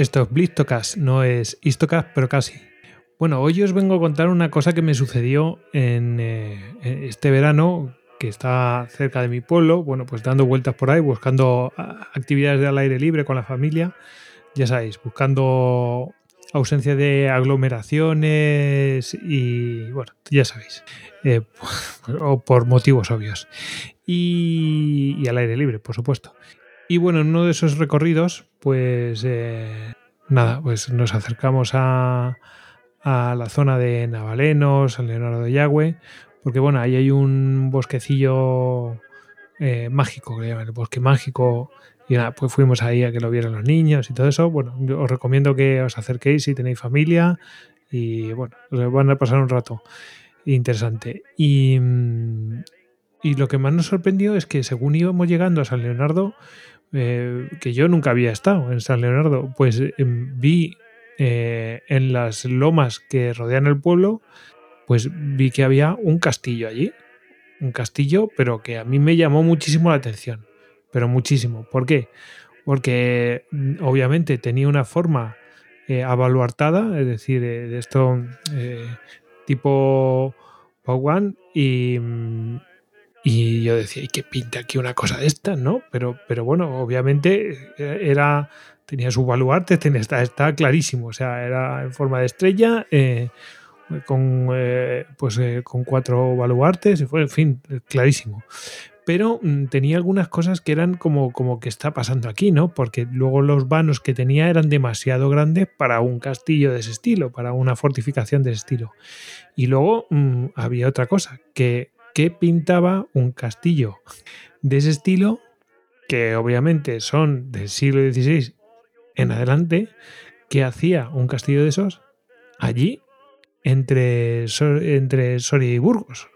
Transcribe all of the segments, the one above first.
Esto es Blistocast, no es Istocast, pero casi. Bueno, hoy os vengo a contar una cosa que me sucedió en eh, este verano, que está cerca de mi pueblo, bueno, pues dando vueltas por ahí, buscando ah, actividades de al aire libre con la familia, ya sabéis, buscando ausencia de aglomeraciones y, bueno, ya sabéis, eh, o por motivos obvios. Y, y al aire libre, por supuesto. Y bueno, en uno de esos recorridos, pues eh, nada, pues nos acercamos a, a la zona de Navaleno, San Leonardo de Yagüe, porque bueno, ahí hay un bosquecillo eh, mágico, que le llaman el bosque mágico, y nada, pues fuimos ahí a que lo vieran los niños y todo eso. Bueno, os recomiendo que os acerquéis si tenéis familia y bueno, os van a pasar un rato interesante. Y, mm, y lo que más nos sorprendió es que según íbamos llegando a San Leonardo, eh, que yo nunca había estado en San Leonardo, pues eh, vi eh, en las lomas que rodean el pueblo, pues vi que había un castillo allí. Un castillo, pero que a mí me llamó muchísimo la atención. Pero muchísimo. ¿Por qué? Porque mm, obviamente tenía una forma eh, avaluartada, es decir, de esto tipo Pau y, mm, y yo decía, ¿y qué pinta aquí una cosa de estas, no? Pero, pero bueno, obviamente eh, era tenía su baluarte, tenía, está, está clarísimo, o sea, era en forma de estrella, eh, con, eh, pues, eh, con cuatro baluartes, en fin, clarísimo. Pero mm, tenía algunas cosas que eran como, como que está pasando aquí, ¿no? Porque luego los vanos que tenía eran demasiado grandes para un castillo de ese estilo, para una fortificación de ese estilo. Y luego mm, había otra cosa, que, que pintaba un castillo de ese estilo, que obviamente son del siglo XVI en adelante, que hacía un castillo de esos allí entre, entre Soria y Burgos.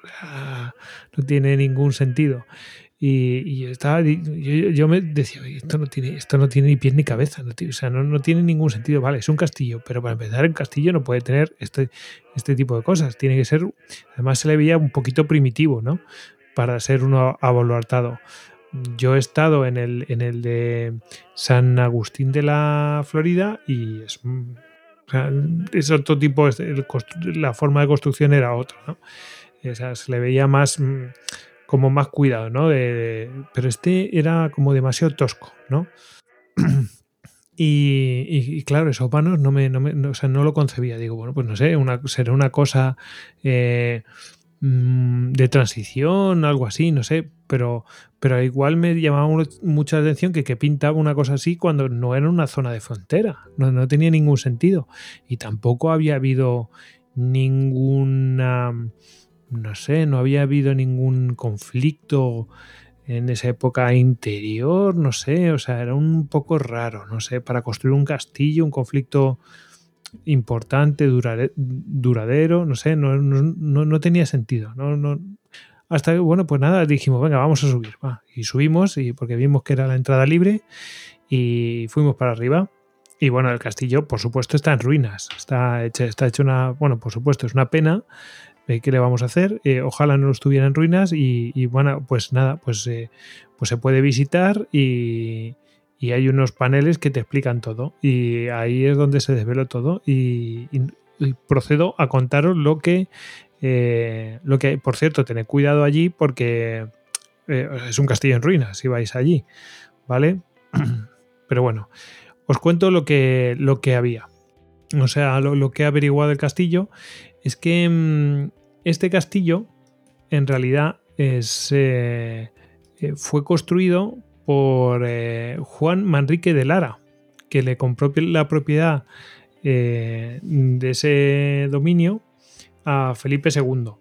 No tiene ningún sentido. Y, yo estaba, yo, me decía, "Oye, esto no tiene, esto no tiene ni pies ni cabeza, no tiene- o sea, no, no tiene ningún sentido. Vale, es un castillo, pero para empezar, un castillo no puede tener este, este tipo de cosas. Tiene que ser, además se le veía un poquito primitivo, ¿no? Para ser uno abaluartado. Yo he estado en el, en el de San Agustín de la Florida y es, mm, o sea, es otro tipo, la forma de construcción era otra, ¿no? O sea, se le veía más mm, como más cuidado, ¿no? Pero este era como demasiado tosco, ¿no? Y, claro, esos vanos no me, no me- o sea, no lo concebía. Digo, bueno, pues no sé, una, será una cosa eh, mm, de transición, algo así, no sé, pero, pero igual me llamaba mu- mucha atención que, que pintaba una cosa así cuando no era una zona de frontera, no, no tenía ningún sentido. Y tampoco había habido ninguna, no sé, no había habido ningún conflicto en esa época interior, no sé, o sea, era un poco raro, no sé, para construir un castillo, un conflicto importante, duradero, no sé, no, no, no- no tenía sentido, no, no, hasta que, bueno, pues nada, dijimos, venga, vamos a subir, va. y subimos, y porque vimos que era la entrada libre, y fuimos para arriba, y bueno, el castillo, por supuesto, está en ruinas, está hecho, está hecho una, bueno, por supuesto, es una pena, eh, ¿qué le vamos a hacer? Eh, ojalá no estuviera en ruinas y, bueno, pues nada, pues, eh, pues se puede visitar y, hay unos paneles que te explican todo y ahí es donde se desveló todo y, procedo a contaros lo que, lo que. Por cierto, tened cuidado allí porque es un castillo en ruinas si vais allí, ¿vale? Pero bueno, os cuento lo que, lo que había. O sea, lo, que he averiguado del castillo es que mm, este castillo en realidad eh, eh, fue construido por Juan Manrique de Lara, que le compró la propiedad de ese dominio a Felipe II.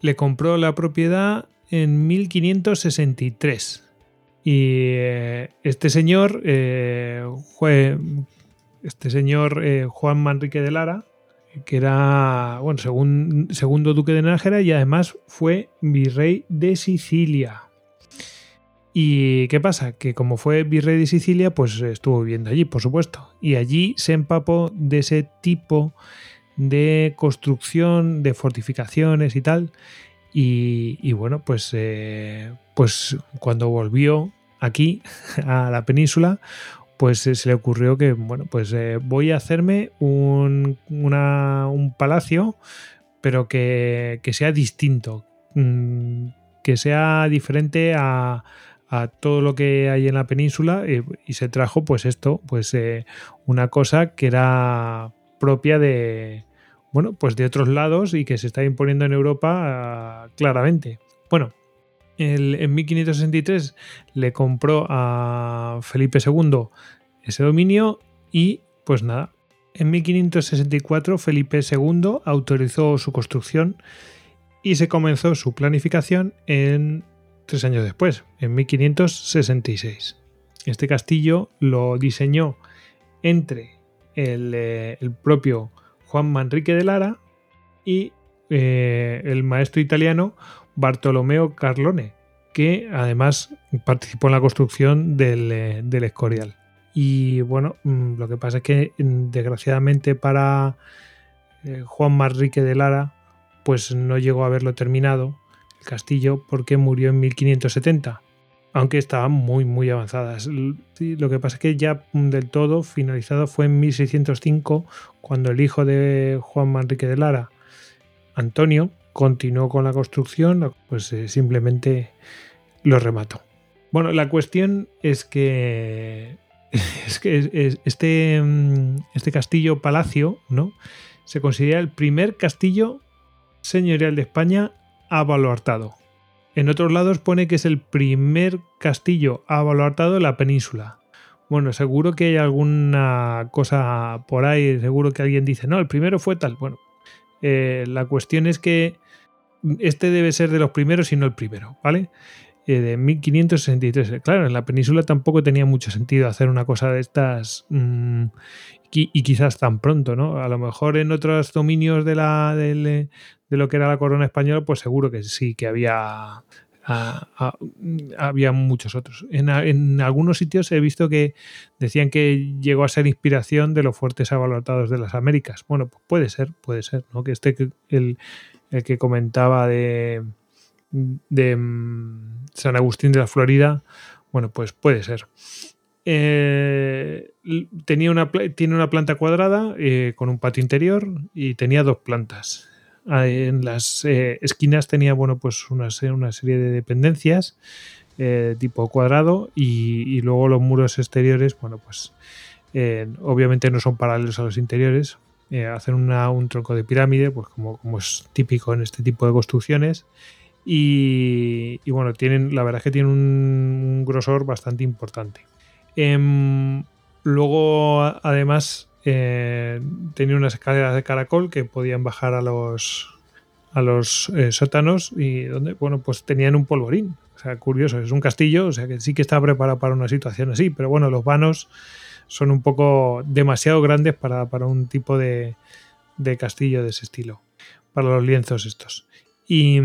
Le compró la propiedad en 1563. Y eh, este señor, eh, este señor eh, Juan Manrique de Lara, que era, bueno, segundo duque de Nájera y además fue virrey de Sicilia. ¿Y qué pasa? Que como fue virrey de Sicilia, pues estuvo viviendo allí, por supuesto. Y allí se empapó de ese tipo de construcción, de fortificaciones y tal, y, bueno, pues, eh, pues cuando volvió aquí a la península, pues eh, se le ocurrió que, bueno, pues eh, voy a hacerme un, un palacio, pero que, sea distinto, mm, que sea diferente a, a, todo lo que hay en la península y, se trajo pues esto, pues una cosa que era propia de, bueno, pues de otros lados y que se está imponiendo en Europa ah, claramente. Bueno, en 1563 le compró a Felipe II ese dominio y pues nada, en 1564 Felipe II autorizó su construcción y se comenzó su planificación en tres años después, en 1566. Este castillo lo diseñó entre el, eh, el propio Juan Manrique de Lara y eh, el maestro italiano Bartolomeo Carlone, que además participó en la construcción del, eh, Escorial. Y bueno, mm, lo que pasa es que mm, desgraciadamente para eh, Juan Manrique de Lara, pues no llegó a verlo terminado el castillo porque murió en 1570 aunque estaban muy, muy avanzadas. Lo que pasa es que ya del todo finalizado fue en 1605, cuando el hijo de Juan Manrique de Lara, Antonio, continuó con la construcción, pues eh, simplemente lo remató. Bueno, la cuestión es que, es que este, mm, este castillo palacio, ¿no? Se considera el primer castillo señorial de España abaluartado. En otros lados pone que es el primer castillo abaluartado en la península. Bueno, seguro que hay alguna cosa por ahí, seguro que alguien dice, no, el primero fue tal. Bueno, eh, la cuestión es que este debe ser de los primeros y no el primero, ¿vale? Eh, de 1563. Claro, en la península tampoco tenía mucho sentido hacer una cosa de estas mm, y, quizás tan pronto, ¿no? A lo mejor en otros dominios de, la, de, lo que era la corona española, pues seguro que sí, que había, había muchos otros. En, algunos sitios he visto que decían que llegó a ser inspiración de los fuertes abalatados de las Américas. Bueno, pues puede ser, puede ser, ¿no? Que este, el, el que comentaba de, de mm, San Agustín de la Florida, bueno, pues puede ser. Eh, tenía una, tiene una planta cuadrada eh, con un patio interior y tenía dos plantas. En las eh, esquinas tenía bueno, pues una, una serie de dependencias tipo cuadrado y, luego los muros exteriores, bueno, pues obviamente no son paralelos a los interiores, hacen un tronco de pirámide, pues como, como es típico en este tipo de construcciones. Y, bueno, tienen, la verdad es que tienen un grosor bastante importante. Em, luego, además, eh, tenía unas escaleras de caracol que podían bajar a los a los eh, sótanos y donde, bueno, pues tenían un polvorín. O sea, curioso, es un castillo, o sea que sí que está preparado para una situación así, pero bueno, los vanos son un poco demasiado grandes para, un tipo de, castillo de ese estilo, para los lienzos estos. Y,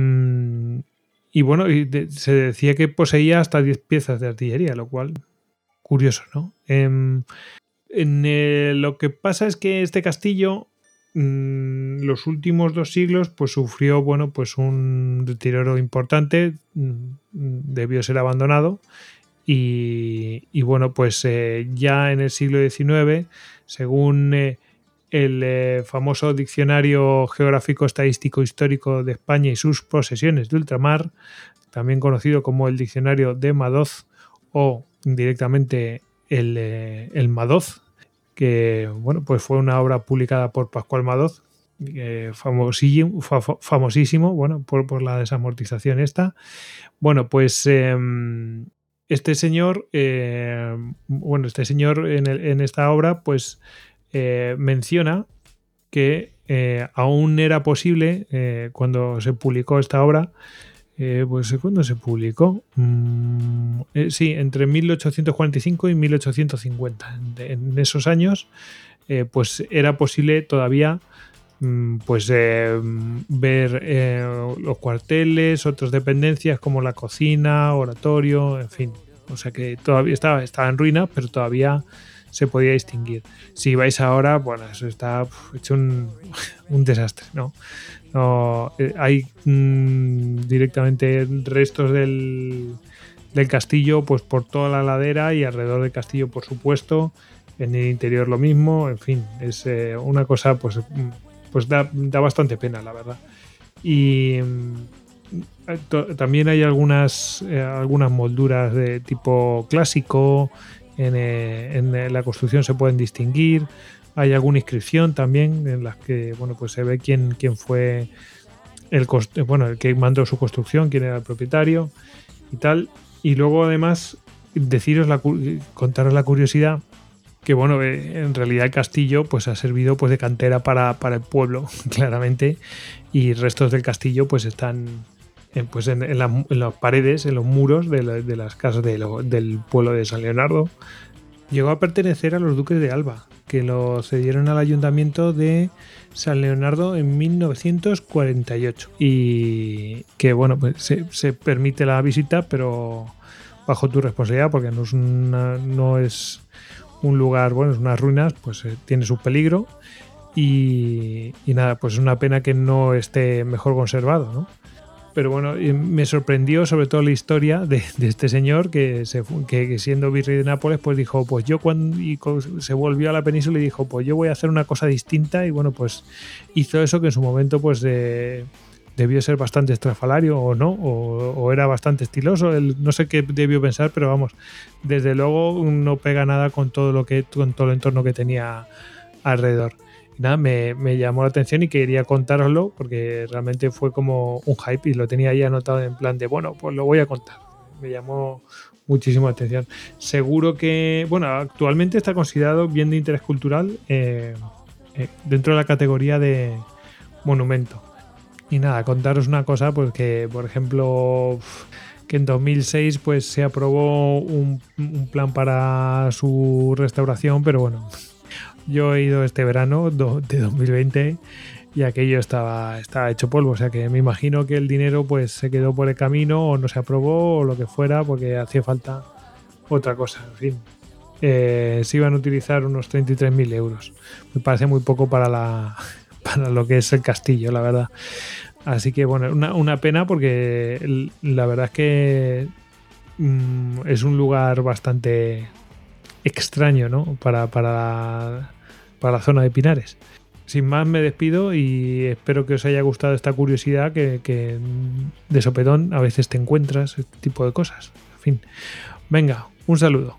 y bueno, se decía que poseía hasta 10 piezas de artillería, lo cual curioso, ¿no? Em, en, eh, lo que pasa es que este castillo, mm, los últimos dos siglos, pues sufrió, bueno, pues un deterioro importante, mm, debió ser abandonado y, bueno, pues eh, ya en el siglo XIX, según eh, el famoso Diccionario Geográfico Estadístico Histórico de España y sus posesiones de ultramar, también conocido como el Diccionario de Madoz o directamente el, el Madoz, que bueno, pues fue una obra publicada por Pascual Madoz, eh, famosísimo, bueno, por, la desamortización esta. Bueno, pues eh, este señor, eh, bueno, este señor en, en, esta obra, pues eh, menciona que eh, aún era posible, cuando se publicó esta obra, pues ¿cuándo se publicó? Mm, sí, entre 1845 y 1850. En, en esos años, pues era posible todavía mm, pues eh, ver eh, los cuarteles, otras dependencias como la cocina, oratorio, en fin. O sea que todavía estaba, estaba en ruina, pero todavía se podía distinguir. Si vais ahora, bueno, eso está hecho un, un desastre, ¿no? eh, hay mmm, directamente restos del, del castillo, pues por toda la ladera y alrededor del castillo, por supuesto. En el interior lo mismo, en fin, es eh, una cosa pues pues da, da, bastante pena, la verdad. Y también hay algunas, eh, algunas molduras de tipo clásico, en, eh, en, la construcción se pueden distinguir, hay alguna inscripción también en las que bueno, pues se ve quién, quién fue el, bueno, el que mandó su construcción, quién era el propietario y tal. Y luego además deciros la, contaros la curiosidad que bueno, eh, en realidad el castillo pues ha servido pues de cantera para, para el pueblo, claramente, y restos del castillo pues están en, pues en, la, en, las paredes, en los muros de, la, de las casas del pueblo de San Leonardo. Llegó a pertenecer a los duques de Alba, que lo cedieron al ayuntamiento de San Leonardo en 1948. Y que bueno, pues se, permite la visita, pero bajo tu responsabilidad, porque no es, una, no es un lugar, bueno, es unas ruinas, pues eh, tiene su peligro. Y, y, nada, pues es una pena que no esté mejor conservado, ¿no? Pero bueno, me sorprendió sobre todo la historia de, este señor que, se, que, siendo virrey de Nápoles, pues dijo, pues yo cuando y se volvió a la península y dijo, pues yo voy a hacer una cosa distinta y bueno, pues hizo eso que en su momento pues de, debió ser bastante estrafalario o no, o, era bastante estiloso. No sé qué debió pensar, pero vamos, desde luego no pega nada con todo lo que con todo el entorno que tenía alrededor. Nada, me, llamó la atención y quería contároslo porque realmente fue como un hype y lo tenía ahí anotado en plan de, bueno, pues lo voy a contar. Me llamó muchísimo la atención. Seguro que, bueno, actualmente está considerado bien de interés cultural eh, eh, dentro de la categoría de monumento. Y nada, contaros una cosa, pues que, por ejemplo, que en 2006 pues se aprobó un plan para su restauración, pero bueno, yo he ido este verano de 2020 y aquello estaba, estaba hecho polvo. O sea que me imagino que el dinero pues se quedó por el camino o no se aprobó o lo que fuera porque hacía falta otra cosa. En fin, eh, se iban a utilizar unos 33.000 euros. Me parece muy poco para, la, para lo que es el castillo, la verdad. Así que bueno, una, una pena porque la verdad es que mmm, es un lugar bastante extraño, ¿no? Para, para, para la zona de Pinares. Sin más me despido y espero que os haya gustado esta curiosidad que, que de sopetón a veces te encuentras este tipo de cosas. En fin, venga, un saludo.